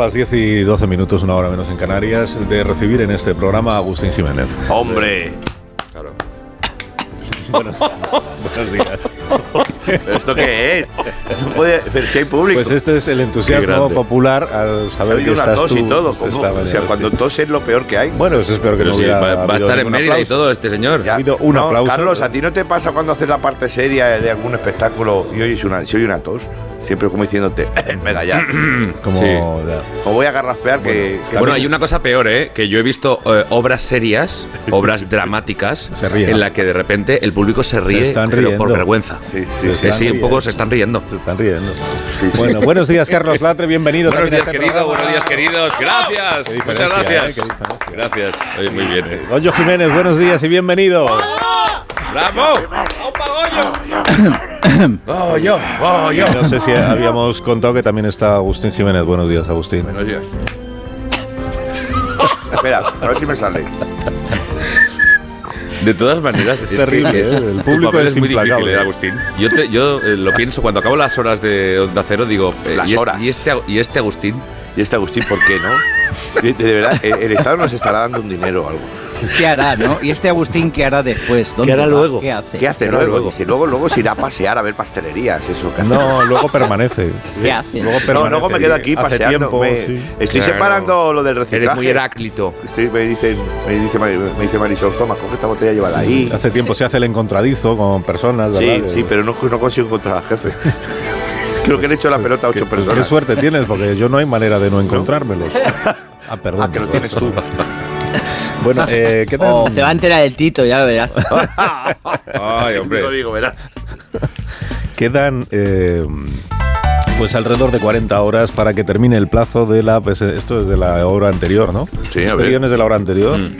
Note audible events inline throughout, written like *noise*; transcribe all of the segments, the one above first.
las 10 y 12 minutos, una hora menos en Canarias, de recibir en este programa a Agustín Jiménez. ¡Hombre! Claro. *laughs* buenos días. ¿Pero esto qué es? No puede, pero si hay público. Pues este es el entusiasmo popular al Se ha saber que una estás tos tú y todo. ¿cómo? O sea, mañana, cuando tos es lo peor que hay. Bueno, eso espero que Pero no sí, hubiera va, va a estar en Mérida y aplauso. todo este señor. Ha habido un no, aplauso. Carlos, ¿a ti no te pasa cuando haces la parte seria de algún espectáculo y oyes una, si oye una tos? Siempre como diciéndote, *laughs* venga ya. *clears throat* Como, Sí. ya. O voy a garraspear que, que- Bueno, hay una cosa peor, ¿eh? Que yo he visto eh, obras serias, *laughs* obras dramáticas, Se ríen. en la que de repente el público se ríe están pero por vergüenza. Sí, Se sí, sí. Eh, están sí, un riendo. poco se están riendo. Se están riendo. Sí, sí. Bueno, buenos días, Carlos Latre, bienvenido. Buenos días, este querido, programa. buenos días, queridos. Gracias. Qué Muchas gracias. ¿eh? Qué diferencia. Gracias. Oye, muy bien, ¿eh? Goyo Jiménez, buenos días y bienvenido. ¡Bravo! *coughs* ¡Oh, yo! ¡Oh, yo! No sé si habíamos contado que también está Agustín Jiménez. Buenos días, Agustín. Buenos días. *laughs* Espera, a ver si me sale. De todas maneras, es, terrible, que es, ¿eh? El tu público papel es muy difícil. ¿eh, Agustín. Yo, te- yo eh, lo pienso cuando acabo las horas de Onda Cero, digo, eh, Las y, es- horas. y este, y este Agustín, Y este Agustín, ¿por qué no? De, de verdad, el, el Estado nos estará dando un dinero o algo. ¿Qué hará, no? ¿Y este Agustín qué hará después? ¿Dónde ¿Qué hará va? luego? ¿Qué hace? ¿Qué hace Pero luego? luego. Dice, luego, luego se irá a pasear a ver pastelerías, eso. ¿qué hace? No, luego permanece. ¿Qué hace? Luego No, permanece. luego me quedo aquí Hace paseando. tiempo, me- sí. Estoy Claro. separando lo del eres reciclaje. muy Heráclito. Estoy- me, dicen, me, dice, me dice Marisol, toma, coge esta botella y llévala ahí. Hace tiempo se hace el encontradizo con personas, ¿verdad? Sí, sí, pero no, no consigo encontrar al jefe. *laughs* Creo que le he hecho la pelota a ocho pues personas. Qué suerte tienes, porque yo no hay manera de no *laughs* encontrármelos. Ah, perdón. Ah, que lo tienes tú. *laughs* Bueno, eh, ¿qué tal? Oh, se va a enterar el Tito, ya lo verás. *laughs* Ay, hombre. Lo digo, verás. Quedan eh, pues alrededor de 40 horas para que termine el plazo de la. pues, esto es de la hora anterior, ¿no? Sí, a Este ver. guion es de la hora anterior. Mm.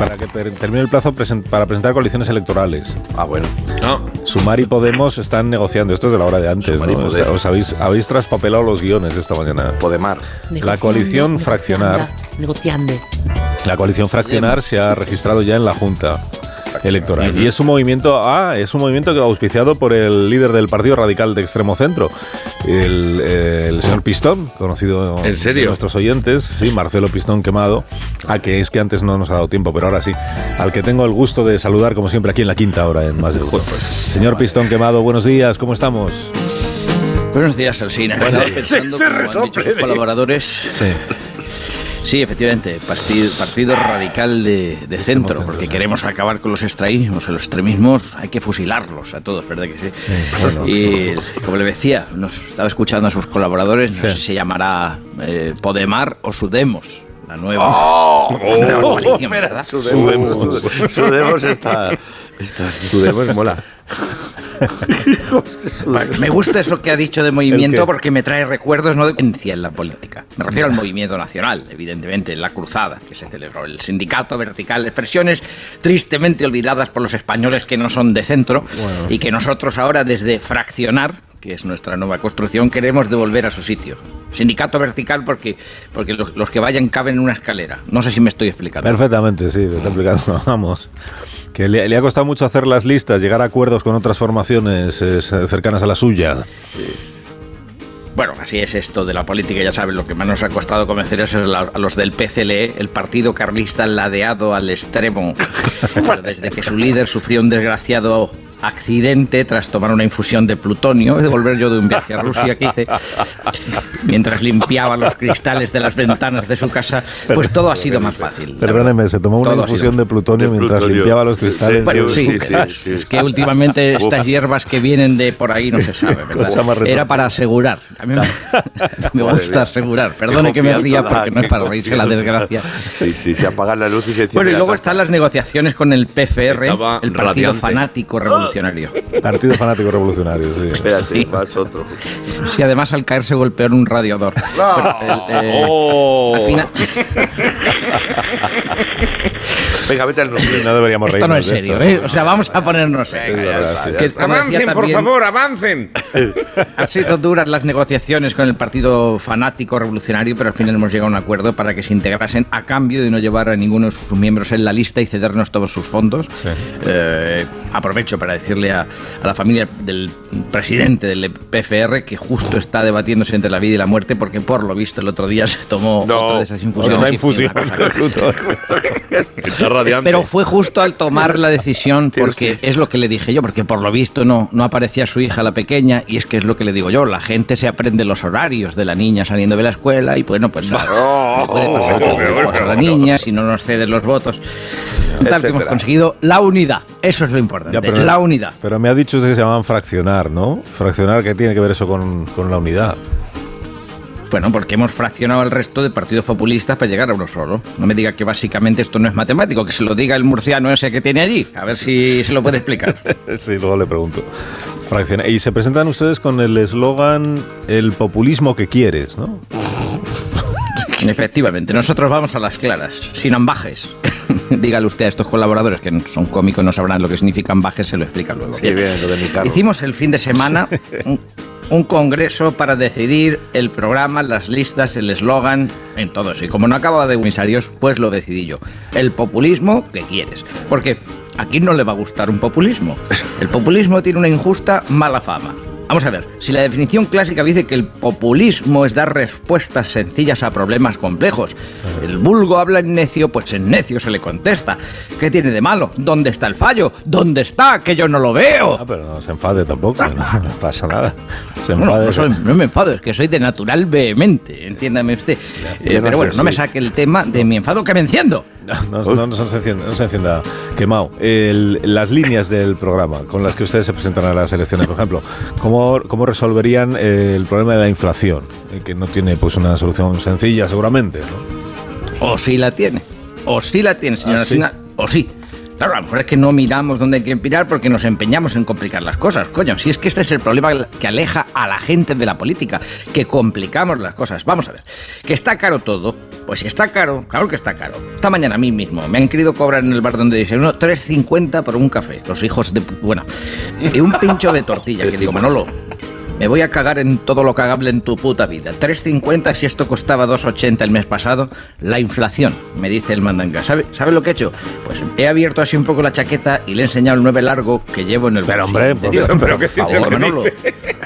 Para que termine el plazo presen- para presentar coaliciones electorales. Ah, bueno. No, Sumar y Podemos están negociando. Esto es de la hora de antes, Sumar y ¿no? O sea, Podemos. os habéis, habéis traspapelado los guiones esta mañana. Podemar. La coalición fraccionar. Negociando. La coalición fraccionar se ha registrado ya en la Junta Electoral. Y es un movimiento, ah, es un movimiento que auspiciado por el líder del Partido Radical de Extremo Centro, el, eh, el señor Pistón, conocido ¿En serio? de nuestros oyentes, sí, Marcelo Pistón quemado, a que es que antes no nos ha dado tiempo, pero ahora sí, al que tengo el gusto de saludar como siempre aquí en la quinta hora en Más de Uno. Señor Pistón quemado, buenos días, ¿cómo estamos? Buenos días, Alsina. Estaba *laughs* pensando, se como han resople dicho sus de- colaboradores. Sí. Sí, efectivamente, partido, partido radical de, de centro, centro, porque sí. queremos acabar con los extremismos, los extremismos hay que fusilarlos a todos, ¿verdad que sí? bueno. y como le decía, nos estaba escuchando a sus colaboradores, no sé si se llamará eh, Podemar o Sudemos, la nueva, la nueva coalición, ¿verdad? Sudemos. Sudemos está. está Sudemos mola. *laughs* Me gusta eso que ha dicho de movimiento porque me trae recuerdos no de creencia en la política. Me refiero al movimiento nacional, evidentemente, la cruzada que se celebró, el sindicato vertical, expresiones tristemente olvidadas por los españoles que no son de centro y que nosotros ahora desde fraccionar, que es nuestra nueva construcción, queremos devolver a su sitio. Sindicato vertical porque, porque los, los que vayan caben en una escalera. No sé si me estoy explicando. Perfectamente, sí, me está explicando, *laughs* vamos. Que le, le ha costado mucho hacer las listas, llegar a acuerdos con otras formaciones eh, cercanas a la suya. Bueno, así es esto de la política, ya saben, lo que más nos ha costado convencer es a los del PCLE, el partido carlista ladeado al extremo, *laughs* desde que su líder sufrió un desgraciado accidente tras tomar una infusión de plutonio, de volver yo de un viaje a Rusia que hice, mientras limpiaba los cristales de las ventanas de su casa, pues todo ha sido más fácil. Perdóneme, se tomó una Todo infusión de plutonio mientras plutonio. limpiaba los cristales. Bueno, de sí, sí, sí, sí. Es que últimamente estas hierbas que vienen de por ahí no se sabe, ¿verdad? Era para asegurar. A mí me, *laughs* gusta asegurar. Perdone que me ría porque no es para reírse la desgracia. Sí, sí, se apaga la luz y se Bueno, y luego están las negociaciones con el PFR, el Partido. Fanático Revolucionario. Partido Fanático Revolucionario, sí. *laughs* Espérate, Sí. vas otro. Sí, además al caer se golpeó en un radiador. Pero, el, eh, Oh. al final, *laughs* Venga, vete al nombre. No deberíamos esto no es serio, esto. ¿eh? O sea, vamos a ponernos serios. sí. Avancen, por favor, avancen. *laughs* Han sido duras las negociaciones con el Partido Fanático Revolucionario, pero al final hemos llegado a un acuerdo para que se integrasen a cambio de no llevar a ninguno de sus miembros en la lista y cedernos todos sus fondos. Eh, aprovecho para decirle a, a la familia del presidente del PFR que justo está debatiéndose entre la vida y la muerte porque por lo visto el otro día se tomó No, otra de esas infusiones. Otra infusión. *laughs* Está radiante. Pero fue justo al tomar la decisión, porque es lo que le dije yo, porque por lo visto no, no aparecía su hija, la pequeña, y es que es lo que le digo yo, la gente se aprende los horarios de la niña saliendo de la escuela y bueno, pues le puede pasar cosa a la niña si no nos ceden los votos. Tal que hemos conseguido la unidad, eso es lo importante, Ya, pero- la unidad. Pero me ha dicho usted que se llaman fraccionar, ¿no? Fraccionar, ¿qué tiene que ver eso con, con la unidad? Bueno, porque hemos fraccionado el resto de partidos populistas para llegar a uno solo. No me diga que básicamente esto no es matemático, que se lo diga el murciano ese que tiene allí, a ver si se lo puede explicar. *laughs* sí, luego le pregunto. Fraccionar. Y se presentan ustedes con el eslogan el populismo que quieres, ¿no? Efectivamente, nosotros vamos a las claras, sin ambajes. *laughs* Dígale usted a estos colaboradores que son cómicos, no sabrán lo que significan ambajes, se lo explica luego. Sí, bien, lo de mi carro. Hicimos el fin de semana *laughs* un, un congreso para decidir el programa, las listas, el eslogan, en todo eso. Y como no acababa de comisarios, pues lo decidí yo. El populismo que quieres. Porque a quién no le va a gustar un populismo. El populismo tiene una injusta mala fama. Vamos a ver, si la definición clásica dice que el populismo es dar respuestas sencillas a problemas complejos, el vulgo habla en necio, pues en necio se le contesta. ¿Qué tiene de malo? ¿Dónde está el fallo? ¿Dónde está? Que yo no lo veo. Ah, pero no se enfade tampoco, no, *laughs* no pasa nada. Se Bueno, enfade. no, soy- no me enfado, es que soy de natural vehemente, entiéndame usted. Eh, pero bueno, no me saque el tema de mi enfado que me enciendo. No, no, no se encienda, no se encienda quemado. El- las líneas del programa con las que ustedes se presentan a las elecciones, por ejemplo, ¿cómo, cómo resolverían el problema de la inflación? Eh, que no tiene pues una solución sencilla, seguramente. ¿no? O sí la tiene. O sí la tiene, señora ¿Ah, sí? Sina, O sí. Claro, a lo mejor es que no miramos dónde hay que mirar porque nos empeñamos en complicar las cosas. Coño, si es que este es el problema que aleja a la gente de la política, que complicamos las cosas. Vamos a ver, que está caro todo. Pues si está caro, claro que está caro. Esta mañana a mí mismo me han querido cobrar en el bar donde desayuno 3.50 por un café. Los hijos de... Bueno, y un pincho de tortilla. que digo, Manolo, me voy a cagar en todo lo cagable en tu puta vida. 3.50 si esto costaba 2.80 el mes pasado. La inflación, me dice el mandanga. ¿Sabe, ¿Sabe lo que he hecho? Pues he abierto así un poco la chaqueta y le he enseñado el 9 largo que llevo en el Pero, hombre, interior. pero- pero por qué- favor, pero qué Manolo.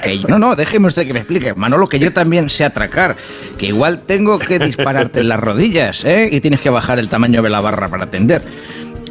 Que- no, no, déjeme usted que me explique. Manolo, que yo también sé atracar. Que igual tengo que dispararte en las rodillas, ¿eh? Y tienes que bajar el tamaño de la barra para atender.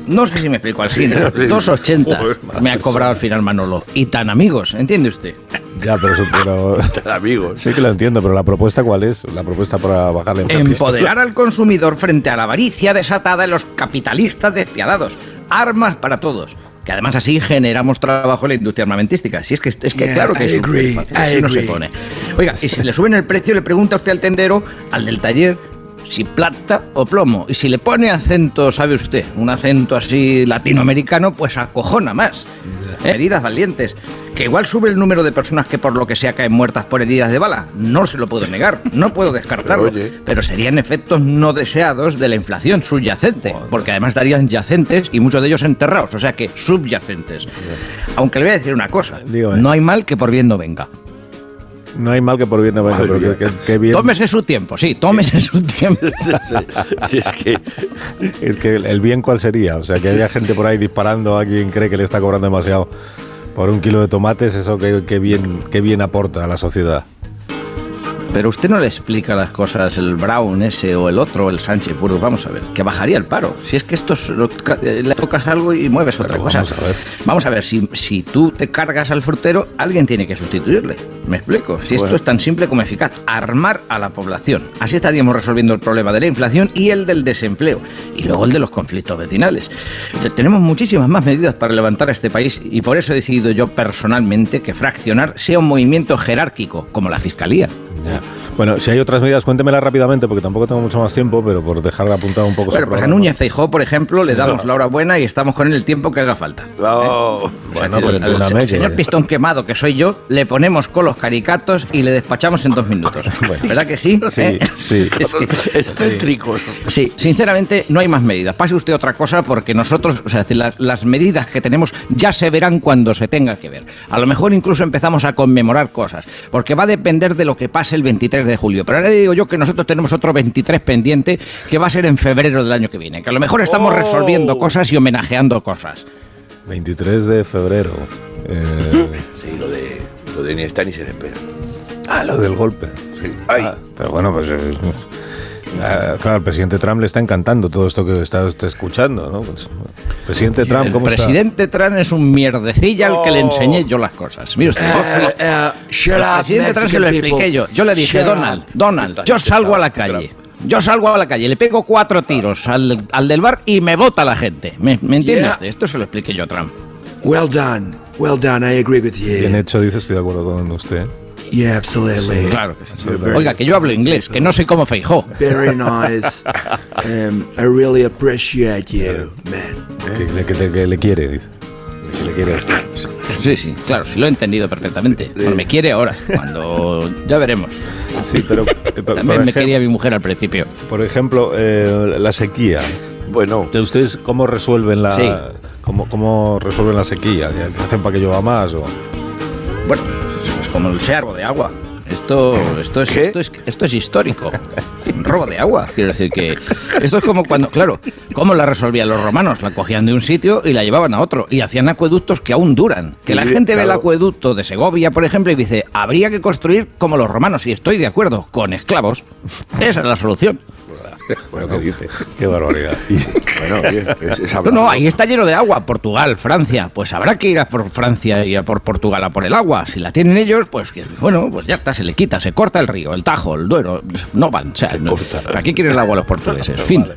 No sé si me explico al cine. *laughs* 2.80 me ha cobrado al final Manolo. Y tan amigos, ¿entiende usted? Ya, pero, eso- pero *laughs* Amigos. sí que lo entiendo, pero la propuesta cuál es? La propuesta para bajar la inflación. Empoderar al consumidor frente a la avaricia desatada de los capitalistas despiadados. Armas para todos. Que además así generamos trabajo en la industria armamentística. Si es que, es que claro que es súper fácil, así no se pone. Oiga, y si le suben el precio, le pregunta usted al tendero, al del taller, si plata o plomo. Y si le pone acento, sabe usted, un acento así latinoamericano, pues acojona más. ¿Eh? Medidas valientes. Que igual sube el número de personas que por lo que sea caen muertas por heridas de bala. No se lo puedo negar, no puedo descartarlo. *laughs* Pero, oye. Pero serían efectos no deseados de la inflación subyacente, porque además darían yacentes y muchos de ellos enterrados, o sea que subyacentes. Aunque le voy a decir una cosa, Dígame. no hay mal que por bien no venga. No hay mal que por bien no venga, pero que, que- que bien. Tómese su tiempo, sí, tómese su tiempo. *laughs* Si es que. *laughs* Es que el el bien cuál sería, o sea, que haya gente por ahí disparando a quien cree que le está cobrando demasiado por un kilo de tomates, eso que, que bien, que bien aporta a la sociedad. Pero usted no le explica las cosas, el Brown ese o el otro, el Sánchez Puro, vamos a ver, que bajaría el paro. Si es que esto es lo- eh, le tocas algo y mueves otra Pero cosa. vamos a ver. Vamos a ver, si, si tú te cargas al frutero, alguien tiene que sustituirle. ¿Me explico? Si esto es tan simple como eficaz, armar a la población. Así estaríamos resolviendo el problema de la inflación y el del desempleo. Y luego el de los conflictos vecinales. Te- Tenemos muchísimas más medidas para levantar a este país y por eso he decidido yo personalmente que fraccionar sea un movimiento jerárquico, como la Fiscalía. Ya. Bueno, si hay otras medidas, cuéntemelas rápidamente, porque tampoco tengo mucho más tiempo, pero por dejar apuntado un poco Bueno, pues a Núñez Feijó, por ejemplo, le damos la hora buena y estamos con él el tiempo que haga falta. No. Bueno, al- entiéndame al señor Pistón Quemado, que soy yo, le ponemos con los caricatos y le despachamos en dos minutos. *laughs* Bueno. ¿Verdad que sí? Sí, ¿Eh? sí. *laughs* Es que- Excéntricos. Sí, sinceramente no hay más medidas. Pase usted otra cosa porque nosotros, o sea, decir, las, las medidas que tenemos ya se verán cuando se tenga que ver. A lo mejor incluso empezamos a conmemorar cosas, porque va a depender de lo que pase el 23 de julio. Pero ahora le digo yo que nosotros tenemos otro 23 pendiente que va a ser en febrero del año que viene, que a lo mejor estamos Oh. resolviendo cosas y homenajeando cosas. 23 de febrero. Eh, *laughs* Sí, lo de. Lo de ni está ni se le espera. ah, lo del golpe. Ay, Ah, pero bueno, pues. eh, ah, claro, al presidente Trump le está encantando todo esto que está usted escuchando, ¿no? Pues, presidente Trump, El ¿cómo está? presidente Trump es un mierdecilla al que le enseñé yo las cosas. Mire usted, shut al presidente Trump se lo expliqué yo. Yo le dije, Donald, Donald, yo salgo a la calle. Yo salgo a la calle, le pego cuatro tiros al, al del bar y me vota la gente. ¿Me, me entiende Yeah. usted? Esto se lo expliqué yo a Trump. Well done. Well done. I agree with you. Bien hecho, dice, estoy de acuerdo con usted. Yeah, absolutely. Claro que sí. You're very- Oiga, que yo hablo inglés, que no sé cómo feijó. Very nice. Um, I really appreciate you, man. Que, le, que que le quiere, dice. Que le quiere a usted. Sí, sí, claro, sí lo he entendido perfectamente. Pues me quiere ahora, cuando ya veremos. Sí, pero. eh, *laughs* También me quería mi mujer al principio. Por ejemplo, eh, la sequía. bueno. ¿Ustedes cómo resuelven la. Sí. Cómo, cómo resuelven la sequía? ¿Qué hacen para que llueva más? O... Bueno, como el servo de agua. Esto, esto, es, esto, es, esto es histórico. Un robo de agua. Quiero decir que esto es como cuando, claro, ¿cómo la resolvían los romanos? La cogían de un sitio y la llevaban a otro. Y hacían acueductos que aún duran. Que la gente ve el acueducto de Segovia, por ejemplo, y dice, habría que construir como los romanos. Y estoy de acuerdo, con esclavos. Esa es la solución. Bueno, ¿qué dice? Qué barbaridad. Y- *laughs* Bueno, bien, es, es No, no, ahí está lleno de agua. Portugal, Francia. Pues habrá que ir a por Francia y a por Portugal a por el agua. Si la tienen ellos, pues bueno, pues ya está, se le quita, se corta el río, el Tajo, el Duero. No van, o sea, no- corta. ¿para qué quieren el agua los portugueses? Fin.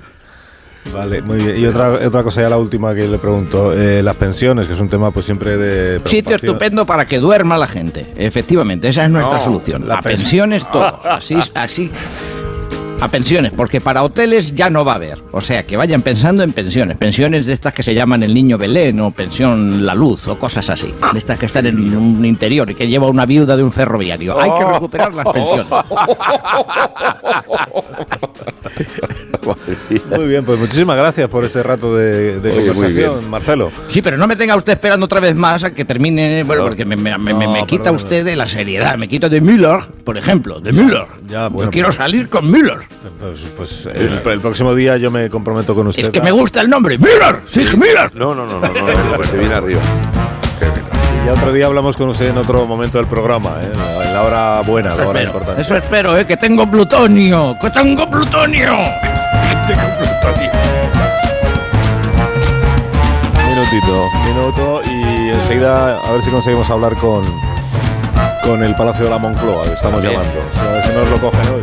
Vale, muy bien. Y otra, otra cosa ya la última que le pregunto. eh, las pensiones, que es un tema pues siempre de... Sitio estupendo para que duerma la gente. Efectivamente, esa es nuestra No, solución. la A pens- pensiones *laughs* todos. Así, así. A pensiones, porque para hoteles ya no va a haber. O sea, que vayan pensando en pensiones. Pensiones de estas que se llaman el niño Belén o pensión La Luz o cosas así. De estas que están en un interior y que lleva una viuda de un ferroviario. Hay que recuperar las pensiones. Muy bien, pues muchísimas gracias por este rato de, de Oye, muy conversación. Marcelo. Sí, pero no me tenga usted esperando otra vez más a que termine. Bueno, porque me, me- me- me- No, me quita perdón. usted de la seriedad. Me quita de Müller, por ejemplo. De Müller. ya, bueno, Yo quiero pero- salir con Müller. Pues, pues, el, el próximo día yo me comprometo con usted. Es que a- me gusta el nombre. ¡Müller! ¡Sí, Müller! No, no, no, no, no, no, pues viene arriba. Ya otro día hablamos con usted en otro momento del programa, ¿eh? en la hora buena, Eso la hora espero, importante. eso espero, ¿eh? Que tengo plutonio. ¡Que tengo plutonio! Minutito, minuto y enseguida a ver si conseguimos hablar con, con el Palacio de la Moncloa, que estamos También. llamando. O sea, a ver si nos lo cogen hoy.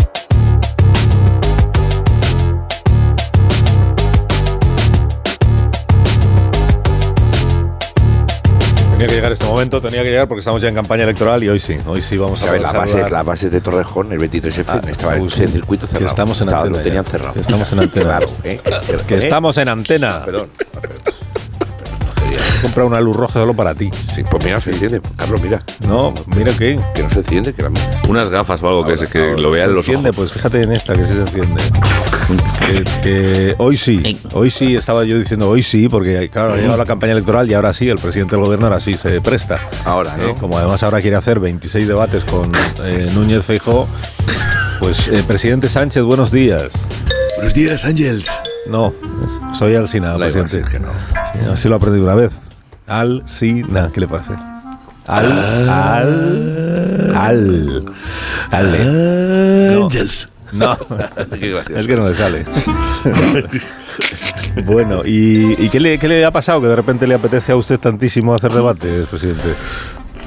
Tenía que llegar este momento, tenía que llegar porque estamos ya en campaña electoral y hoy sí, hoy sí vamos a ¿Sabes? La base, la base de Torrejón, el 23F, Ah, estaba en circuito Que cerrado. estamos en antena Lo tenían cerrado. Que estamos en antena. Claro, ¿eh? Que ¿Eh? estamos en antena. Perdón. Comprar una luz roja solo para ti. Sí, pues mira, se enciende. Carlos, mira. No, mira que. Que no se enciende, que la Unas gafas o algo que, se- que lo vean se los enciende, ojos. pues fíjate en esta que sí se enciende. *laughs* que, que hoy sí, hoy sí estaba yo diciendo hoy sí, porque claro, ha llegado la campaña electoral y ahora sí, el presidente del gobierno ahora sí se presta. Ahora, ¿no? Eh, como además ahora quiere hacer 26 debates con eh, Núñez Feijó, pues eh, presidente Sánchez, buenos días. Buenos días, Ángels. No, soy igual, presidente. si *laughs* es que no. Sí, así lo aprendí una vez. Alsina, ¿qué le parece? Al, al, al, al. No. Ángels. No, es que no le sale. *laughs* bueno, ¿y, y qué, le, qué le ha pasado que de repente le apetece a usted tantísimo hacer debates, presidente?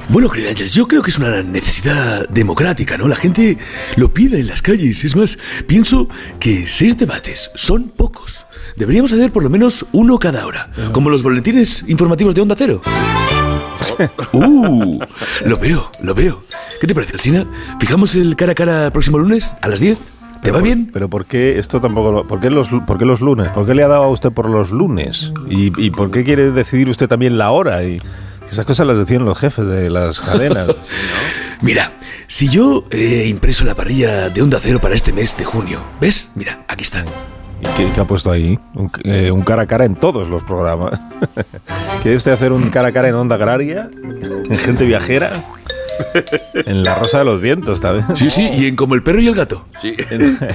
Bueno, querido Ángels, yo creo que es una necesidad democrática, ¿no? La gente lo pide en las calles. Es más, pienso que seis debates son pocos. Deberíamos hacer por lo menos uno cada hora, como los boletines informativos de Onda Cero. *laughs* ¡Uh! Lo veo, lo veo. ¿Qué te parece, Alsina? ¿Fijamos el cara a cara el próximo lunes a las 10? ¿Te va por- bien? Pero ¿por qué esto tampoco lo- ¿por qué los, por qué los lunes? ¿Por qué le ha dado a usted por los lunes? ¿Y, y por qué quiere decidir usted también la hora? Y esas cosas las decían los jefes de las cadenas. *laughs* Mira, si yo he impreso la parrilla de Onda Cero para este mes de junio, ¿ves? Mira, aquí está. ¿Y qué, qué ha puesto ahí? Un, eh, un cara a cara en todos los programas. *laughs* ¿Quiere usted hacer un cara a cara en Onda Agraria? *laughs* ¿En Gente Viajera? En La Rosa de los Vientos también. Sí, sí, y en Como el perro y el gato. Sí.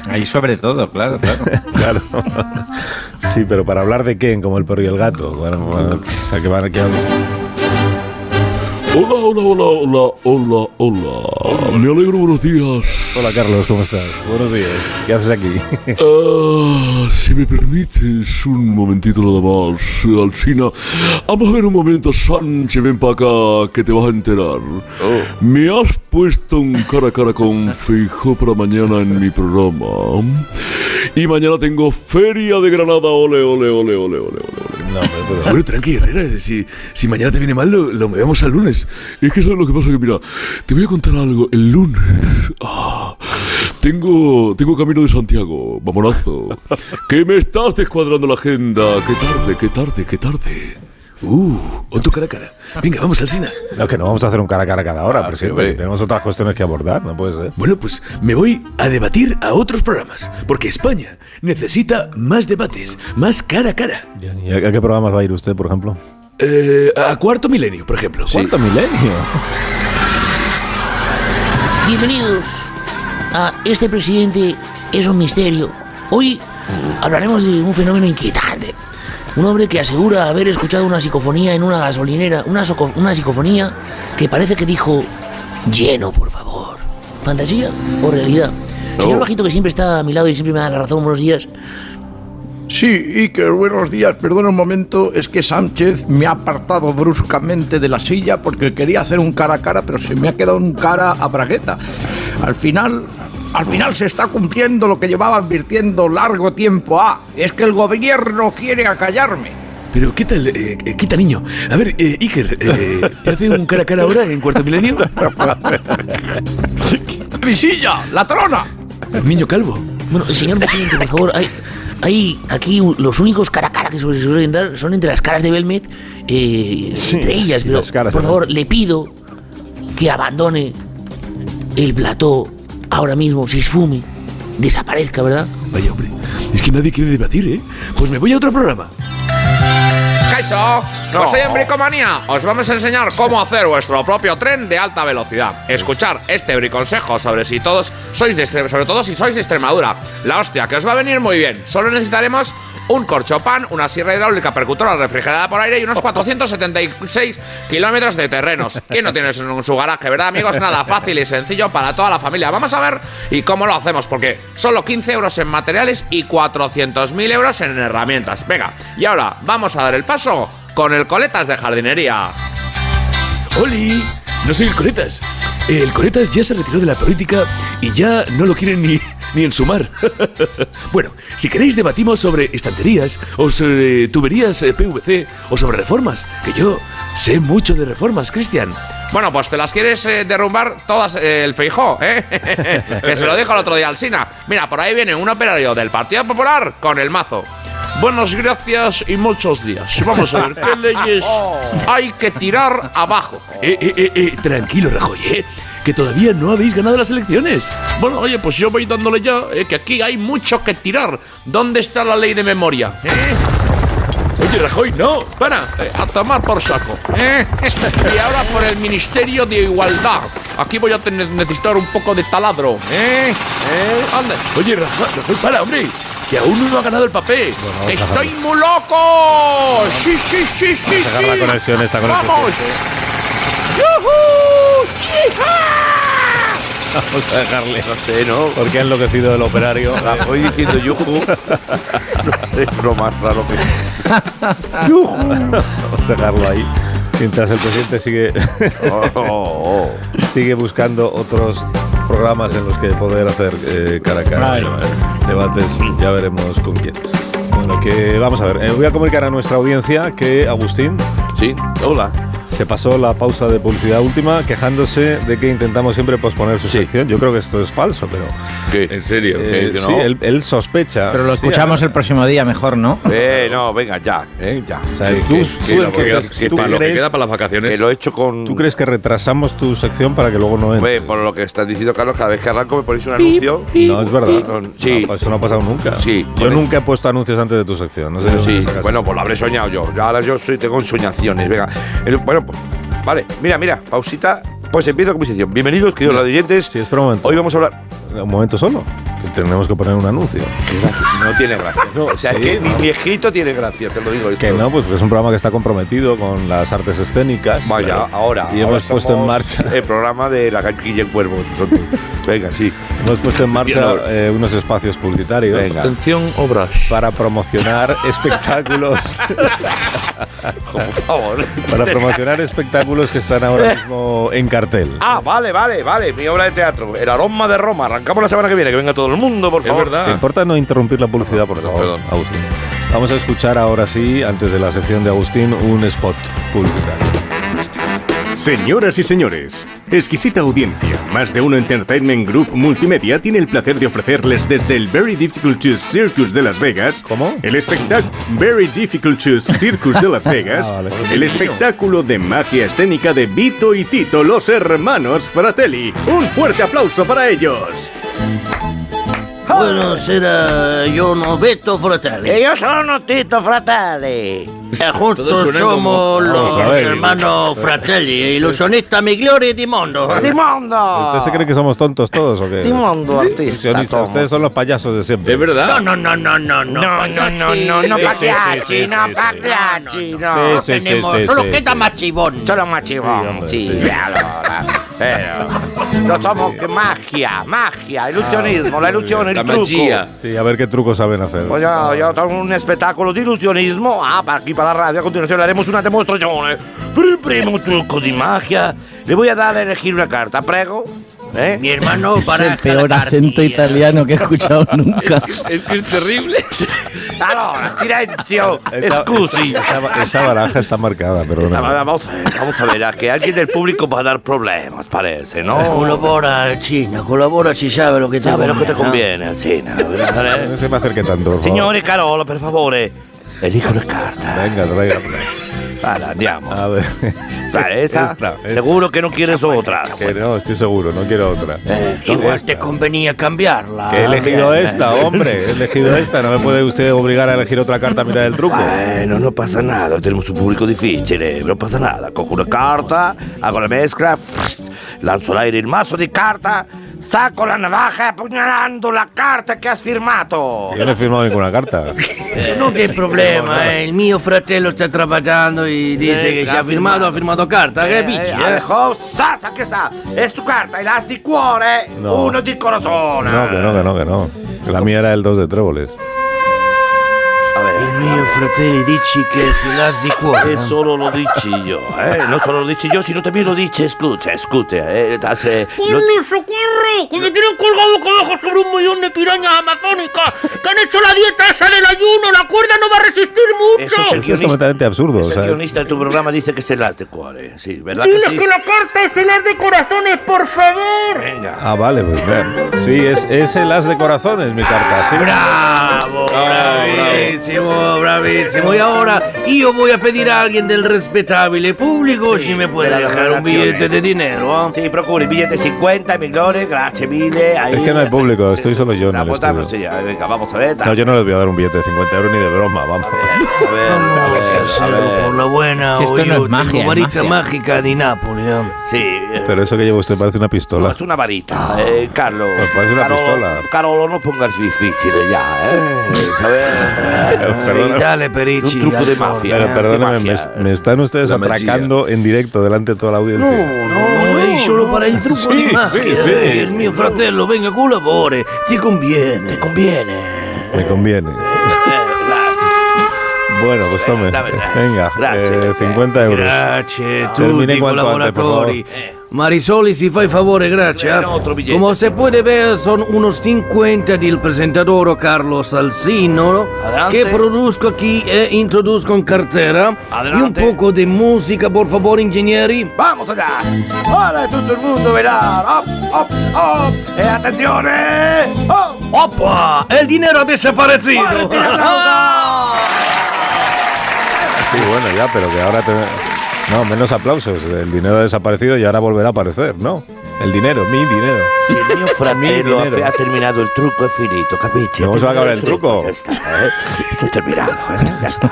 Ahí sobre todo, claro, claro. Claro. Sí, pero para hablar de Ken, como el perro y el gato. Bueno, bueno, o sea, que van a... Que... Hola, hola, hola, hola, hola, hola. Me alegro, buenos días. Hola, Carlos, ¿cómo estás? Buenos días. ¿Qué haces aquí? *laughs* Ah, si me permites un momentito nada más, Alcina. Vamos a ver un momento, Sánchez, ven para acá, que te vas a enterar. Me has puesto un cara a cara con Feijó para mañana en mi programa. Y mañana tengo Feria de Granada, ole, ole, ole, ole, ole, ole. No, pero, Bueno, tranqui, Herrera, si, si mañana te viene mal, lo, lo movemos al lunes. Es que sabes lo que pasa, que mira, te voy a contar algo. El lunes, ah, tengo, tengo camino de Santiago, mamonazo. que me estás descuadrando la agenda. Qué tarde, qué tarde, qué tarde. Uh, otro cara a cara. Venga, vamos, Alcinas. No, que no vamos a hacer un cara a cara cada hora, presidente. hombre. Tenemos otras cuestiones que abordar, no puede ser. Bueno, pues me voy a debatir a otros programas, porque España necesita más debates, más cara a cara. ¿Y a a qué programas va a ir usted, por ejemplo? Eh, a cuarto milenio, por ejemplo. Cuarto milenio. Bienvenidos a Este Presidente es un Misterio. Hoy hablaremos de un fenómeno inquietante. Un hombre que asegura haber escuchado una psicofonía en una gasolinera, una, soco- una psicofonía que parece que dijo, lleno, por favor. ¿Fantasía o realidad? Señor Bajito, que siempre está a mi lado y siempre me da la razón, buenos días. Sí, Iker, buenos días. Perdona un momento, es que Sánchez me ha apartado bruscamente de la silla porque quería hacer un cara a cara, pero se me ha quedado un cara a bragueta. Al final, al final se está cumpliendo lo que llevaba advirtiendo largo tiempo. Ah, es que el gobierno quiere acallarme. Pero, ¿qué tal? Eh, eh, quita, niño. A ver, eh, Iker, eh, ¿te hace un cara a cara ahora en cuarto milenio? *laughs* ¡Mi silla! ¡La trona! Niño calvo. Bueno, señor presidente, por favor, hay, hay aquí los únicos cara a cara que se suelen dar son entre las caras de Belmet, eh, entre ellas, pero por favor, le pido que abandone el plató ahora mismo, se esfume, desaparezca, ¿verdad? Vaya, hombre. Es que nadie quiere debatir, ¿eh? Pues me voy a otro programa. ¡Kaiso! No. Pues hoy en Bricomanía os vamos a enseñar cómo hacer vuestro propio tren de alta velocidad. Escuchar este briconsejo sobre si todos sois de sobre todo si sois de Extremadura. La hostia, que os va a venir muy bien. Solo necesitaremos un corchopan, una sierra hidráulica percutora refrigerada por aire y unos *laughs* 476 kilómetros de terrenos. ¿Quién no tiene eso en su garaje, verdad, amigos? Nada fácil y sencillo para toda la familia. Vamos a ver y cómo lo hacemos, porque solo 15 euros en materiales y 400.000 euros en herramientas. Venga, y ahora vamos a dar el paso con el coletas de jardinería. ¡Oli! No soy el Coletas. El Coletas ya se retiró de la política y ya no lo quieren ni, *laughs* ni en sumar. *laughs* bueno, si queréis debatimos sobre estanterías o sobre tuberías eh, PVC o sobre reformas, que yo sé mucho de reformas, Cristian. Bueno, pues te las quieres eh, derrumbar todas eh, el feijó, *laughs* que se lo dijo el otro día al Sina. Mira, por ahí viene un operario del Partido Popular con el mazo. Buenas gracias y muchos días. Vamos a ver, ¿qué *laughs* leyes hay que tirar abajo? Eh, eh, eh, eh, tranquilo, Rajoy, eh, que todavía no habéis ganado las elecciones. Bueno, oye, pues yo voy dándole ya, eh, que aquí hay mucho que tirar. ¿Dónde está la ley de memoria? eh? Oye, Rajoy, no, para, eh, a tomar por saco. Y ahora por el Ministerio de Igualdad. Aquí voy a tener- necesitar un poco de taladro. ¿eh? ¿Eh? Anda. Oye, Rajoy, Rajoy, para, hombre, que aún no ha ganado el papel. ¡Estoy muy loco! ¡Sí, sí, sí, sí! Sacar la sí. conexión esta con el ¡Vamos! Vamos a dejarle. No sé, ¿no? Porque ha enloquecido el operario. Hoy diciendo yuju. *laughs* No es lo más raro que. Vamos a dejarlo ahí. Mientras el presidente sigue, Oh, oh, oh. sigue buscando otros programas en los que poder hacer eh, cara a cara. Debates, ya veremos con quién. Bueno, que vamos a ver. eh, voy a comunicar a nuestra audiencia que Agustín Sí, hola. Se pasó la pausa de publicidad última quejándose de que intentamos siempre posponer su sección. Yo creo que esto es falso, pero ¿Qué? ¿En serio? eh, que sí, no? él, él sospecha. Pero lo escuchamos el próximo día mejor, ¿no? *laughs* Eh, no, venga, ya, eh, ya. O sea, tú, queda para las vacaciones. que lo he hecho con. ¿Tú crees que retrasamos tu sección para que luego no entre? Pues, por lo que estás diciendo, Carlos, cada vez que arranco me ponéis un anuncio. No, es verdad. Sí. No, eso no ha pasado nunca. Sí, Yo pone- nunca he puesto anuncios antes de tu sección. No sé Sí, bueno, pues lo habré soñado yo. Ya Ahora yo soy, tengo ensoñaciones. Venga, El- bueno, pues, vale, mira, mira, pausita Pues empiezo con mi sección. Bienvenidos, queridos radioyentes. Sí, espera un momento. Hoy vamos a hablar. Un momento solo. Que tenemos que poner un anuncio. No tiene gracia. No, o sea, Sí, es que no. ni mi escrito tiene gracia, te lo digo. esto. Que no, pues es un programa que está comprometido con las artes escénicas. Vaya, ahora. Y ahora hemos puesto en marcha. *laughs* El programa de la Guilla en Cuervo. nosotros. Venga, sí. Hemos puesto en marcha eh, unos espacios publicitarios Venga. Atención, obras. para promocionar *laughs* espectáculos. Por favor. para promocionar espectáculos que están ahora mismo en cartel. Ah, vale, vale, vale. Mi obra de teatro. El aroma de Roma. Arrancamos la semana que viene. Que venga todo el mundo, por Es favor. verdad. ¿Te importa no interrumpir la publicidad, por favor, perdón. Agustín? Vamos a escuchar ahora sí, antes de la sección de Agustín, un spot publicitario. Señoras y señores, exquisita audiencia. Más de uno Entertainment Group Multimedia tiene el placer de ofrecerles desde el Very Difficult Circus de Las Vegas. ¿Cómo? El espectáculo Very Difficult Circus de Las *laughs* Vegas. Ah, vale. el espectáculo de magia escénica de Vito y Tito, los hermanos Fratelli. Un fuerte aplauso para ellos. Buonasera, io non Betto Fratelli. E io sono Tito Fratelli. E juntos suenan como- somos los ver. hermanos Fratelli, ilusionistas migliori di mondo. Di *laughs* mondo. ¿Usted se cree que somos tontos todos o qué? Di mondo, artista. Ilusionistas, somos. ustedes son los payasos de siempre. Es verdad. No, no, no, no, no, No, no, no, no, no sí, pagliacci, no pagliacci, no. Sí, sí, sí, tenemos, sí, solo queda. Machibón. Solo machivón, hombre, sí, sí. No somos que magia, magia, illusionismo, la ilusione, La il trucco. magia. Sí, a ver qué trucos saben hacer. Pues yo, yo tengo un spettacolo di illusionismo. Ah, para aquí para la radio. A continuación le haremos una demostrazione. Per il primo trucco di magia, le voy a dar a elegir una carta. Prego. ¿Eh? Mi hermano para el peor acento italiano que he escuchado nunca. *laughs* Es que es terrible. *laughs* Allora, silenzio. Esa- Scusi. Esa, esa- esa baraja está marcada, perdona. Vamos a ver, vamos a ver, a que alguien del público va a dar problemas, parece, ¿no? Colabora China, colabora si sabe lo que te Sabe lo que te conviene, conviene, sì, no? No se me acerque tanto, por favor. Signore Carolo, per favore, elijo una carta. Venga, traiga. Vale, andiamo. A ver. Vale, esa. Esta, esta. Seguro que no quieres otra. Que no, estoy seguro, no quiero otra. Eh. Igual Esta. te convenía cambiarla. Que he elegido bien. esta, hombre. He elegido esta. No me puede usted obligar a elegir otra carta a mitad del truco. Bueno, no pasa nada, tenemos un público difficile, no pasa nada. Cojo una carta, hago la mezcla, lanzo al aire il mazo di carta, saco la navaja apuñalando la carta che has firmato. Yo no he firmado ninguna carta. *laughs* No c'è *laughs* problema, eh. il mio fratello sta trabalhando e dice Eh, che si ha firmato, ha firmato carta, Eh, capisci? eh, Eh? Sa, sa che sta? Es tu carta, el as di cuore, No. uno di corazón. No, que no, que no, que no. Que la mía era el 2 de tréboles. A ver. Mio fratello dice che è l'as di cuore. E solo lo dici io, eh? Non solo lo dici io, sino también lo dice, escucha, escucha, eh? hace- lo- socorro! ¡Que me tienen colgado cabezas sobre un millón de pirañas amazónicas! ¡Que han hecho la dieta esa del ayuno! ¡La cuerda no va a resistir Eso mucho! es el Esto es guionista. completamente absurdo. El sea, guionista de tu programa dice que es el as de cuore, sí, ¿verdad que Dile sí? que la carta es el as de corazones, por favor! Venga. Ah, vale, pues vean. Sí, es, es el as de corazones mi carta. Sí. Bravo, bravísimo, bravísimo. Y ahora yo voy a pedir a alguien del respetable público Sí, si me puede de la dejar un billete de dinero. ¿eh? Sí, procuri, billete 50, migliore, grazie mille. Ahí, Es que no hay público, estoy solo yo en No, el pues estudio. sí, ya, venga, vamos a ver. No, yo no les voy a dar un billete de 50 euros ni de broma, vamos. A ver, a ver, a ver, a por ver. la buena, Es que esto no es magia, varita magia. mágica de Nápoles. ¿eh? Sí, eh, Pero eso que lleva usted parece una no, pistola. es una varita. Eh, Carlo. Pues parece una Carolo, pistola. Carolo, no pongas difficile ya, ¿eh? ¿Sabes? *laughs* Perdona. Dale, Perici. Un truco de mafia. Pero perdóname, me, magia. me están ustedes La magia. atracando en directo delante de toda la audiencia. No, es solo para il trucco Sì, di magia. sì, sì. eh, Il mio fratello venga con lavoro, ti conviene. Te conviene. Me conviene. Eh, Bueno, pues tome. Venga, Gracias. eh, 50 euros. Termine tutti i cuanto antes, por collaboratori. favor. Marisoli si fa il favore, grazie. Bene, otro billete. Come se puede ver, son unos 50 del presentador Carlos Salsino Adelante. que produzco aquí e introduzco in cartera. Adelante. Y un poco de música, por favor, ingegneri. Vamos allá. Ahora todo el mundo verá. Op, op, op. Eh, atenzione. Oh. ¡Opa! ¡El dinero ha desaparecido! Fuerte el aplauso. Sí, bueno, ya, pero que ahora te... No, menos aplausos. El dinero ha desaparecido y ahora volverá a aparecer, ¿no? El dinero, mi dinero. Se il mio fratello *laughs* dinero. ha, ha terminato il trucco è finito, capisci? ¿Cómo Ha se va a acabar el truco? Ya está, ¿eh? Está terminado, ¿eh? Ya está.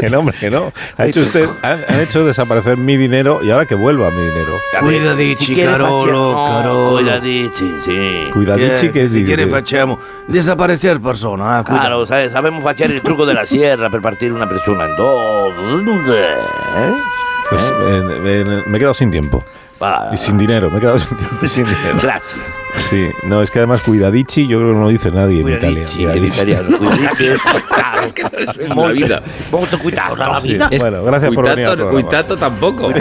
que no, hombre, que no. Ha hecho usted, han, han hecho desaparecer mi dinero y ahora que vuelva mi dinero. Cuidadici, Si Carolo, Carolo. Cuidadici, sì. Cuidadici che si quiere facciamo desaparecer persona, eh? cuidado. Claro, sai, sappiamo fare il trucco della sierra per partire una persona in dos. ¿eh? Pues eh, eh, me he quedado sin tiempo. Y sin dinero, me he quedado *laughs* sin dinero. Sí, no, es que además cuidadici yo creo que no lo dice nadie en Italia. Cuidadici. Cuidadici *laughs* es Es que no es en la molto, vida. molto. Sí, Bueno, gracias por venir al Cuitato, programa. cuitato tampoco.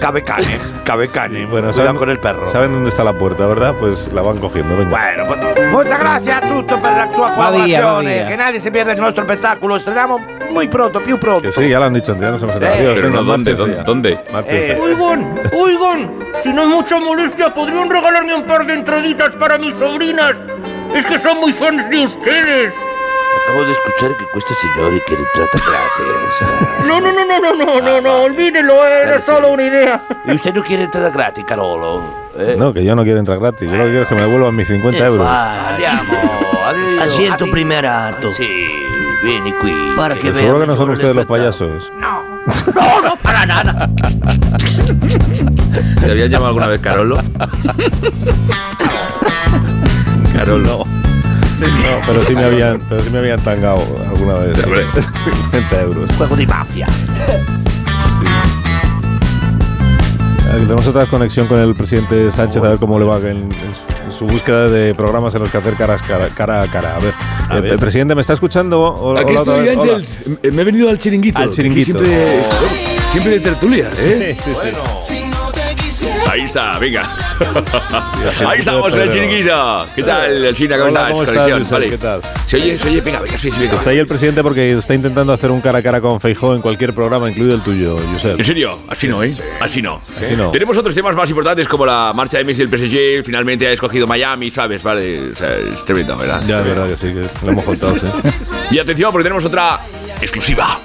Cabe cane, cabe cane. Bueno, saben, con el perro. saben dónde está la puerta, ¿verdad? Pues la van cogiendo. Venga. Bueno, pues, muchas gracias a tutti per la sua collaborazione. Que nadie se pierda il nostro spettacolo. Estreniamo muy pronto, più pronto. Que sí, ya lo han dicho antes, ya nos hemos enterado. Eh, Pero no, ¿dónde? ¿Dónde? ¿Dónde? Eh, Oigan, oigan, si no es mucha molestia, ¿podrían regalarme un par de entraditas para mis sobrinas? Es que son muy fans de ustedes. Acabo di escuchare che questo signore quiere entrata gratis. No, no, no, no, no, no, no, no, olvídelo, era solo una idea. Y usted no quiere entrada gratis, Carolo. Eh? No, que yo no quiero entrar gratis. Yo lo que quiero es que me devuelvan mis 50 euros. Andiamo. Adiós. Asiento Adi- primer acto. Sì, vieni qui. Para que seguro que no son ustedes los payasos. *laughs* No, no, para nada. *laughs* ¿Te habías llamado alguna vez Carolo? *laughs* Carolo. No, pero sí me habían, pero sí me habían tangado alguna vez. Hombre. 50 euros. Juego di mafia. Ah, Tenemos otra conexión con el presidente Sánchez a ver cómo le va en, en su- en su búsqueda de programas en los que hacer caras cara, cara a cara. A ver, eh, el presidente, ¿me está escuchando? Hola, Aquí hola estoy. Ángels. Me he venido al chiringuito. Al chiringuito. Siempre, siempre de tertulias, ¿eh? Sí, sí, sí. Ahí está, venga. Ahí estamos en el chiringuito. ¿Qué tal, China? ¿Cómo Hola, estás? ¿cómo estás, Luis? vale. ¿Qué tal? Se oye, se oye, venga, venga, sí, sí, venga. Está ahí el presidente porque está intentando hacer un cara a cara con Feijó en cualquier programa, incluido el tuyo, Josep. En serio, así no, ¿eh? Así no. Así no. Tenemos otros temas más importantes como la marcha de Messi del PSG. Finalmente ha escogido Miami, ¿sabes? Vale, o sea, es tremendo, ¿verdad? Ya, es verdad que sí, que lo hemos contado, sí. *laughs* Y atención, porque tenemos otra exclusiva.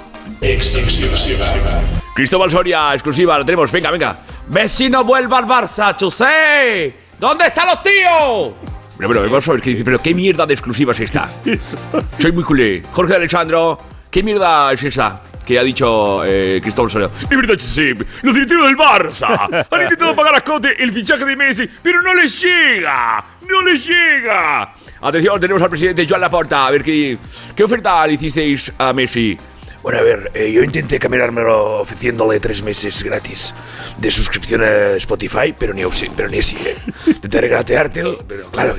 Cristóbal Soria, exclusiva, lo tenemos. Venga, venga. Messi no vuelva al Barça, Chusé. ¿Dónde están los tíos? Pero, pero, vamos a ver qué dice. Pero, ¿qué mierda de exclusiva es esta? *laughs* Soy muy culé. Jorge Alexandro, ¿qué mierda es esta? Que ha dicho eh, Cristóbal Soria. De verdad, Chusé, los directivos del Barça han intentado *laughs* pagar a Cote el fichaje de Messi, pero no les llega. No les llega. Atención, tenemos al presidente Joan Laporta. A ver qué, qué oferta le hicisteis a Messi. Bueno, a ver, eh, yo intenté cambiármelo ofreciéndole tres meses gratis de suscripción a Spotify, pero ni, así- pero ni así, ¿eh? Intenté regateártelo, pero claro,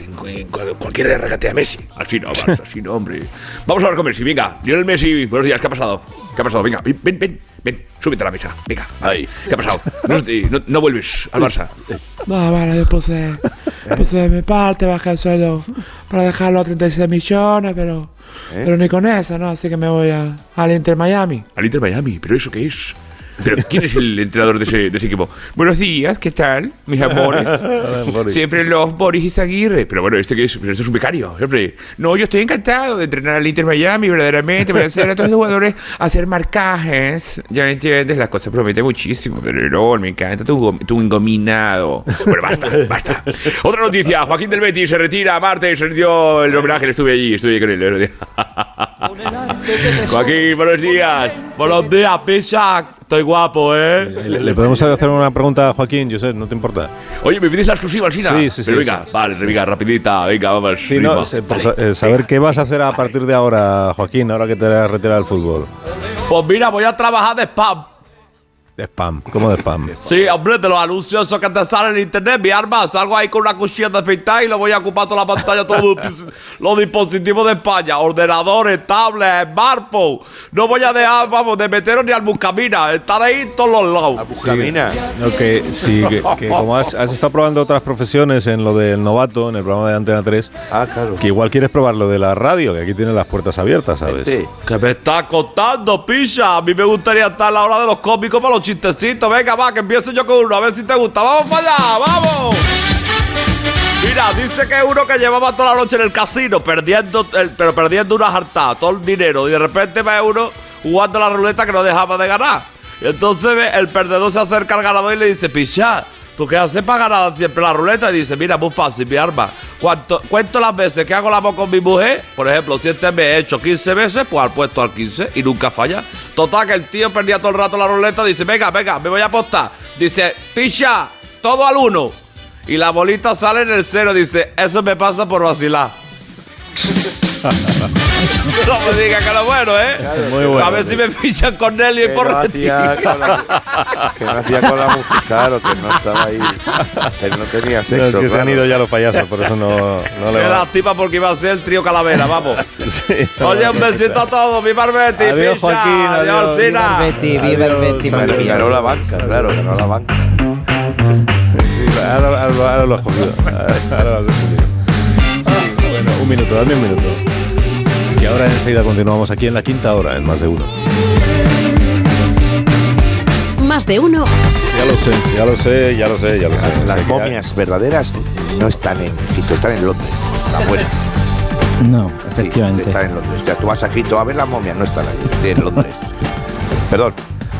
cualquiera regatea a Messi. Así no, Barça, así no, hombre. Vamos a hablar con Messi, venga. Lionel Messi, buenos días, ¿qué ha pasado? ¿Qué ha pasado? Venga, ven, ven, ven, súbete a la mesa. Venga, ahí. ¿Qué ha pasado? No, no- no vuelves al Barça. No, vale, yo puse, puse de mi parte, bajé el sueldo para dejarlo a 36 millones, pero, pero ni con eso, ¿no? Así que me voy a, al Inter Miami. Al Inter Miami, ¿pero eso qué es? ¿Pero quién es el entrenador de ese, de ese equipo? Buenos días, ¿qué tal, mis amores? *laughs* Siempre los Boris Izaguirre. Pero bueno, ¿este qué es? Esto es un becario, siempre. No, yo estoy encantado de entrenar al Inter Miami, verdaderamente. Voy a hacer a todos los jugadores hacer marcajes. Ya me entiendes, la cosa promete muchísimo. Pero no, me encanta tu, tu engominado. Bueno, basta, *laughs* basta. Otra noticia, Joaquín del Betis se retira, martes, se rindió el homenaje, estuve allí, estuve con él. el. Joaquín, buenos días. Buenos días, Pichak. Estoy guapo, ¿eh? ¿Le, le podemos hacer una pregunta a Joaquín, Josep? ¿No te importa? Oye, ¿me pides la exclusiva, Alsina? Sí, sí, sí, Pero venga, sí. vale, venga, rapidita, venga, vamos. Sí, no, sé, por sa- eh, saber qué vas a hacer a partir de ahora, Joaquín, ahora que te has retirado del fútbol. Pues mira, voy a trabajar de spam. De spam, ¿cómo de spam? Sí, hombre, de los anuncios esos que te salen en internet, mi arma, salgo ahí con una cuchilla de afeitar y lo voy a ocupar toda la pantalla, todos los, dispositivos de España, ordenadores, tablets, smartphone. No voy a dejar, vamos, de meteros ni al buscamina, estar ahí en todos los lados. Camina. No, que, sí, que, que como has, has estado probando otras profesiones en lo del novato, en el programa de Antena 3, Ah, claro. que igual quieres probar lo de la radio, que aquí tienes las puertas abiertas, ¿sabes? Sí. ¿Qué me estás contando, picha? A mí me gustaría estar a la hora de los cómicos para los chistecitos. Venga, va, que empiezo yo con uno, a ver si te gusta. ¡Vamos para allá! ¡Vamos! Mira, dice que uno que llevaba toda la noche en el casino, perdiendo, pero perdiendo una jartada, todo el dinero, y de repente ve uno jugando la ruleta que no dejaba de ganar. Y entonces el perdedor se acerca al ganador y le dice, picha, ¿tú qué haces para ganar siempre la ruleta? Y dice, mira, muy fácil, mi arma. ¿Cuánto, cuento las veces que hago el amor con mi mujer? Por ejemplo, si este mes he hecho 15 veces, pues al puesto al 15 y nunca falla. Total, que el tío perdía todo el rato la ruleta. Dice, venga, venga, me voy a apostar. Dice, picha, todo al uno. Y la bolita sale en el cero. Dice, eso me pasa por vacilar. *laughs* no me digas que lo bueno, ¿eh? Muy bueno, a ver si me fichan con Nelly y por no hacía con la- que no hacía con la música, claro, que no estaba ahí, que no tenía No, sexo. es que se han claro. ido ya los payasos, por eso no, no le Qué lástima porque iba a ser el trío Calavera, vamos. *laughs* no. Oye, un besito a todos, mi Barbeti, Adiós, picha, Joaquín, adiós. adiós, Cina. Betty, viva el Betty, Ganó, la banca, claro, ganó la banca. Sí, ahora, ahora- ahora lo has cogido. Ahora lo has cogido. Sí, bueno, un minuto, dame un minuto. Y ahora enseguida continuamos aquí en la quinta hora, en más de uno. Más de uno Ya lo sé, ya lo sé, ya lo sé, ya lo sé. Las Sé momias verdaderas no están en Quito, están en Londres. La buena. No, Sí, efectivamente. están en Londres. O sea, tú vas a Quito a ver las momias, no están ahí, están en Londres. Perdón.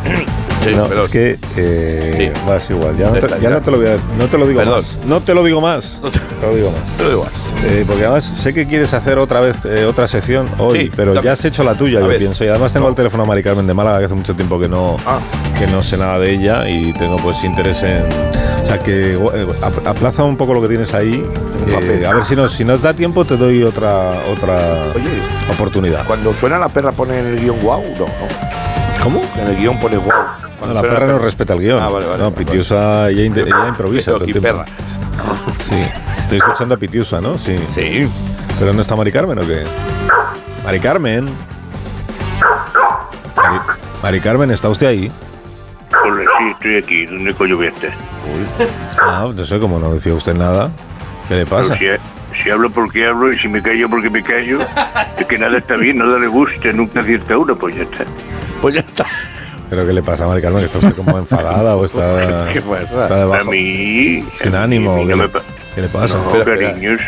*clears throat* Sí, no, perdón. es que eh, Sí. vas igual. Ya, no te, Está, ya ya. no te lo voy a decir, no te lo digo Perdón. más. No te lo digo más. No te- te lo digo más. Te lo digo más. Eh, porque además sé que quieres hacer otra vez eh, otra sección hoy, Sí, pero ya has hecho la tuya, A yo ver. pienso. Y además tengo No. el teléfono a Mari Carmen de Málaga, que hace mucho tiempo que no, Ah. que no sé nada de ella y tengo pues interés en... O sea, que eh, ap- aplaza un poco lo que tienes ahí. Eh, a ver si nos, si nos da tiempo te doy otra, otra Oye, oportunidad. cuando suena la perra pone en el guion guau, no, no. ¿Cómo? En el guion pone guau. No, Cuando la perra no respeta el guion. Ah, vale, vale, no, vale, Pitiusa, ella, improvisa. Todo el aquí tiempo. perra. Sí. *laughs* Estoy escuchando a Pitiusa, ¿no? Sí. Sí. ¿Pero no está Mari Carmen o qué? Mari Carmen. Mari, Mari Carmen, ¿está usted ahí? Hola, sí, estoy aquí. ¿Dónde coño voy a estar? Ah, no sé, como no decía usted nada. ¿Qué le pasa? Pero si, si hablo porque hablo y si me callo porque me callo, *laughs* es que nada está bien, nada le gusta, nunca acierta uno, pues ya está. Pues ya está. ¿Pero qué le pasa a Mari Carmen? ¿Está usted como enfadada o está, *laughs* Qué fuerza. está A debajo? mí... Sin a ánimo. mí ¿Qué no me qué le pasa? No, Espera, cariños.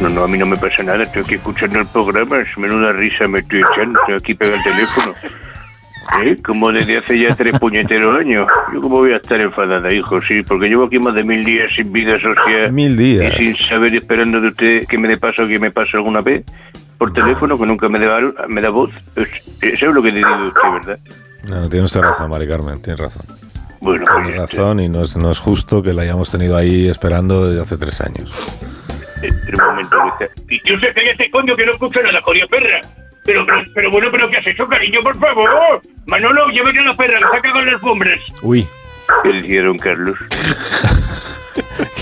No, no, a mí no me pasa nada. Estoy aquí escuchando el programa. Es menuda risa me estoy echando. Estoy aquí pegado al teléfono. ¿Eh? Como desde hace ya tres *laughs* puñeteros años. Yo cómo voy a estar enfadada, hijo, sí, porque llevo aquí más de mil días sin vida social. Mil días. Y sin saber esperando de usted que me dé paso o que me pase alguna vez. Por teléfono, que nunca me da, me da voz. Es- Eso es lo que le digo usted, ¿verdad? No, tiene usted razón, Mari Carmen, tiene razón. Bueno, pues Tiene está. razón y no es, no es justo que la hayamos tenido ahí esperando desde hace tres años. Espera un momento que yo sé, cállate, coño, que no escucho nada, jodido perra. Pero, pero, pero bueno, pero ¿qué has hecho, cariño, por favor? Manolo, llévate a la perra, que cagado en las alfombras. Uy, ¿Qué decía don Carlos?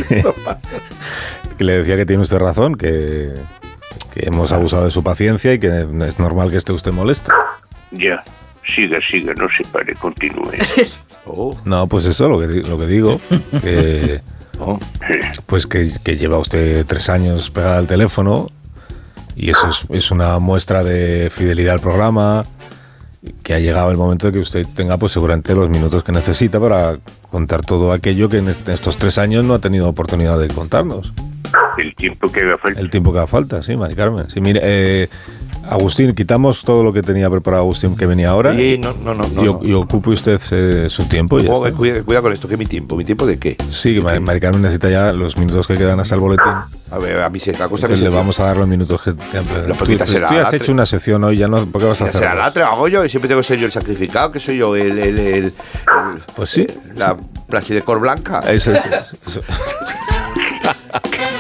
*laughs* que le decía que tiene usted razón, que, que hemos abusado de su paciencia y que es normal que esté usted molesto. Ya, siga, siga, no se pare, continúe. *laughs* Oh, No, pues eso, lo que, lo que digo, que, *laughs* oh. pues que, que lleva usted tres años pegada al teléfono y eso es, es una muestra de fidelidad al programa, que ha llegado el momento de que usted tenga pues seguramente los minutos que necesita para contar todo aquello que en est- estos tres años no ha tenido oportunidad de contarnos. El tiempo que haga falta. El tiempo que haga falta, sí, Mari Carmen. Sí, mire, eh, Agustín, quitamos todo lo que tenía preparado Agustín que venía ahora Sí, no, no, no, no, y, no. o- y ocupe usted eh, su tiempo. Y está. cuida, cuida con esto, que es mi tiempo. ¿Mi tiempo de qué? Sí, que Mari, Mari Carmen necesita ya los minutos que quedan hasta el boletín. A ver, a mí se la cosa Entonces que le vamos a dar los minutos que te han Pero tú, tú ya a has hecho una sesión hoy, ya no, ¿por qué vas a hacer? Será la hago yo, y siempre tengo que ser yo el sacrificado, que soy yo el. el, el- el- Pues sí. La placidecor blanca. Eso es. *laughs* eso. *laughs*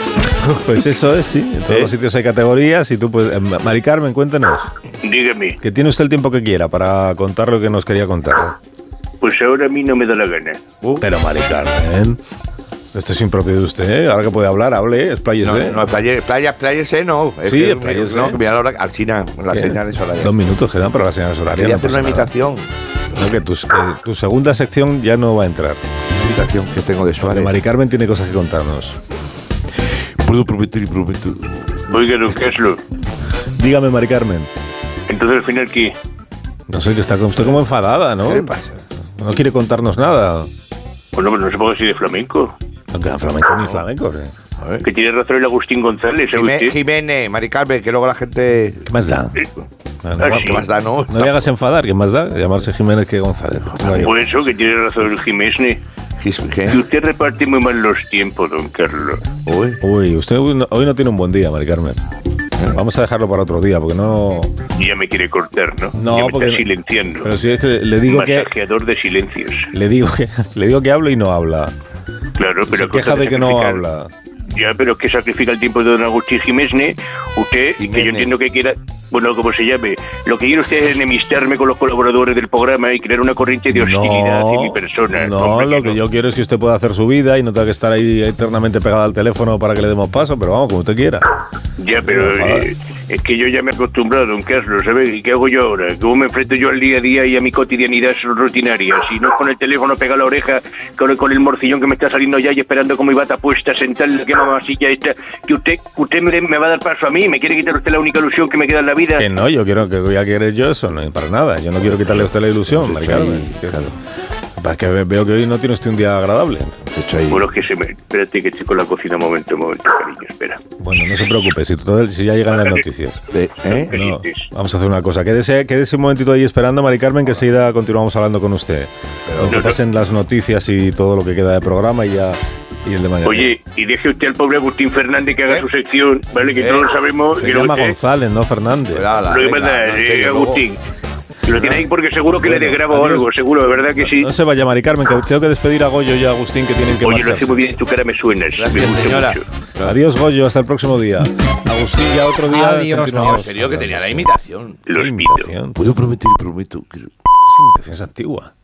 *laughs* Pues eso es, sí. En todos ¿Eh? los sitios hay categorías y tú, pues, eh, Mari Carmen, cuéntenos. Dígame, Que tiene usted el tiempo que quiera para contar lo que nos quería contar. pues ahora a mí no me da la gana. Uh, Pero Mari Carmen, esto es impropio de usted, ¿eh? Ahora que puede hablar, hable, expláyese. no, no, playa, playa, playerse no. Es Sí. No, que mira la hora, Alcina, las ¿Qué? señales horarias. Dos minutos quedan para las señales horarias. Quería no hacer una nada. imitación. No, que tu, que tu segunda sección ya no va a entrar. Imitación que tengo de Porque Suárez. Mari Carmen tiene cosas que contarnos. Puedo prometer y prometo. Oiga, don Carlos, Dígame, Mari Carmen. entonces al final, ¿qué? No sé, que está usted como enfadada, ¿no? ¿Qué le pasa? No quiere contarnos nada. Bueno, pues no se ponga así de flamenco. No queda flamenco ni flamenco. ¿eh? Que tiene razón el Agustín González, ¿sabe Jimé- usted? Jiménez, Mari Carmen, que luego la gente. ¿Qué más da? Eh, No, no, Ah, no, sí. ¿Qué más da, no? no le hagas enfadar, ¿qué más da? Llamarse Jiménez que González. No, Pues eso, que tiene razón el Jiménez. Que usted reparte muy mal los tiempos, don Carlos. Uy, usted hoy no, hoy no tiene un buen día, Mari Carmen. Vamos a dejarlo para otro día, porque no... Ya me quiere cortar, ¿no? No, ya me porque- está silenciando. Pero si es que le digo que... Masajeador de silencios. Le digo que, *laughs* le digo que hablo y no habla. Claro, pero Se queja de que no habla. Ya, pero es que sacrifica el tiempo de don Agustín Jiménez, usted, que yo entiendo que quiera, bueno, como se llame, lo que quiere usted es enemistarme con los colaboradores del programa y crear una corriente de hostilidad hacia mi persona. No, lo que yo quiero es que usted pueda hacer su vida y no tenga que estar ahí eternamente pegada al teléfono para que le demos paso, pero vamos, como usted quiera. Ya, pero eh, es que yo ya me he acostumbrado, don Carlos, ¿sabes? ¿Y qué hago yo ahora? ¿Cómo me enfrento yo al día a día y a mi cotidianidad rutinaria? Si no es con el teléfono pegado a la oreja, con, con el morcillón que me está saliendo ya y esperando con mi bata puesta, sentada en la que mamacilla esta, que usted, usted me, me va a dar paso a mí, me quiere quitar usted la única ilusión que me queda en la vida. Que no, yo quiero que voy a querer yo eso, no, para nada. Yo no quiero quitarle a usted la ilusión, Mari Carmen. Que- Es que ve- veo que hoy no tiene usted un día agradable. Bueno, que se me... Espérate que estoy con la cocina un momento, un momento, cariño, espera. Bueno, no se preocupe, si, todo- si ya llegan las noticias. No, vamos a hacer una cosa. Quédese, quédese un momentito ahí esperando, Mari Carmen, que enseguida continuamos hablando con usted. que pasen las noticias y todo lo que queda de programa y ya y el de mañana. Oye, y deje usted al pobre Agustín Fernández que haga su sección, ¿vale? Que ¿Eh? todos lo sabemos. Se llama ¿eh? González, no Fernández. Lo que pasa es, eh, Agustín, lo tiene ahí porque seguro que le Bueno, desgrabo adiós. algo, seguro, de verdad que sí. No se vaya, Mari Carmen, que tengo que despedir a Goyo y a Agustín que tienen que Oye, lo hace marcharse. muy bien, tu cara me suena. me gusta mucho. Adiós, Goyo, hasta el próximo día. Agustín, ya otro día. Adiós, continuamos. En serio, que tenía la imitación. ¿Qué imitación? Puedo prometer y prometo que... Esa imitación es antigua.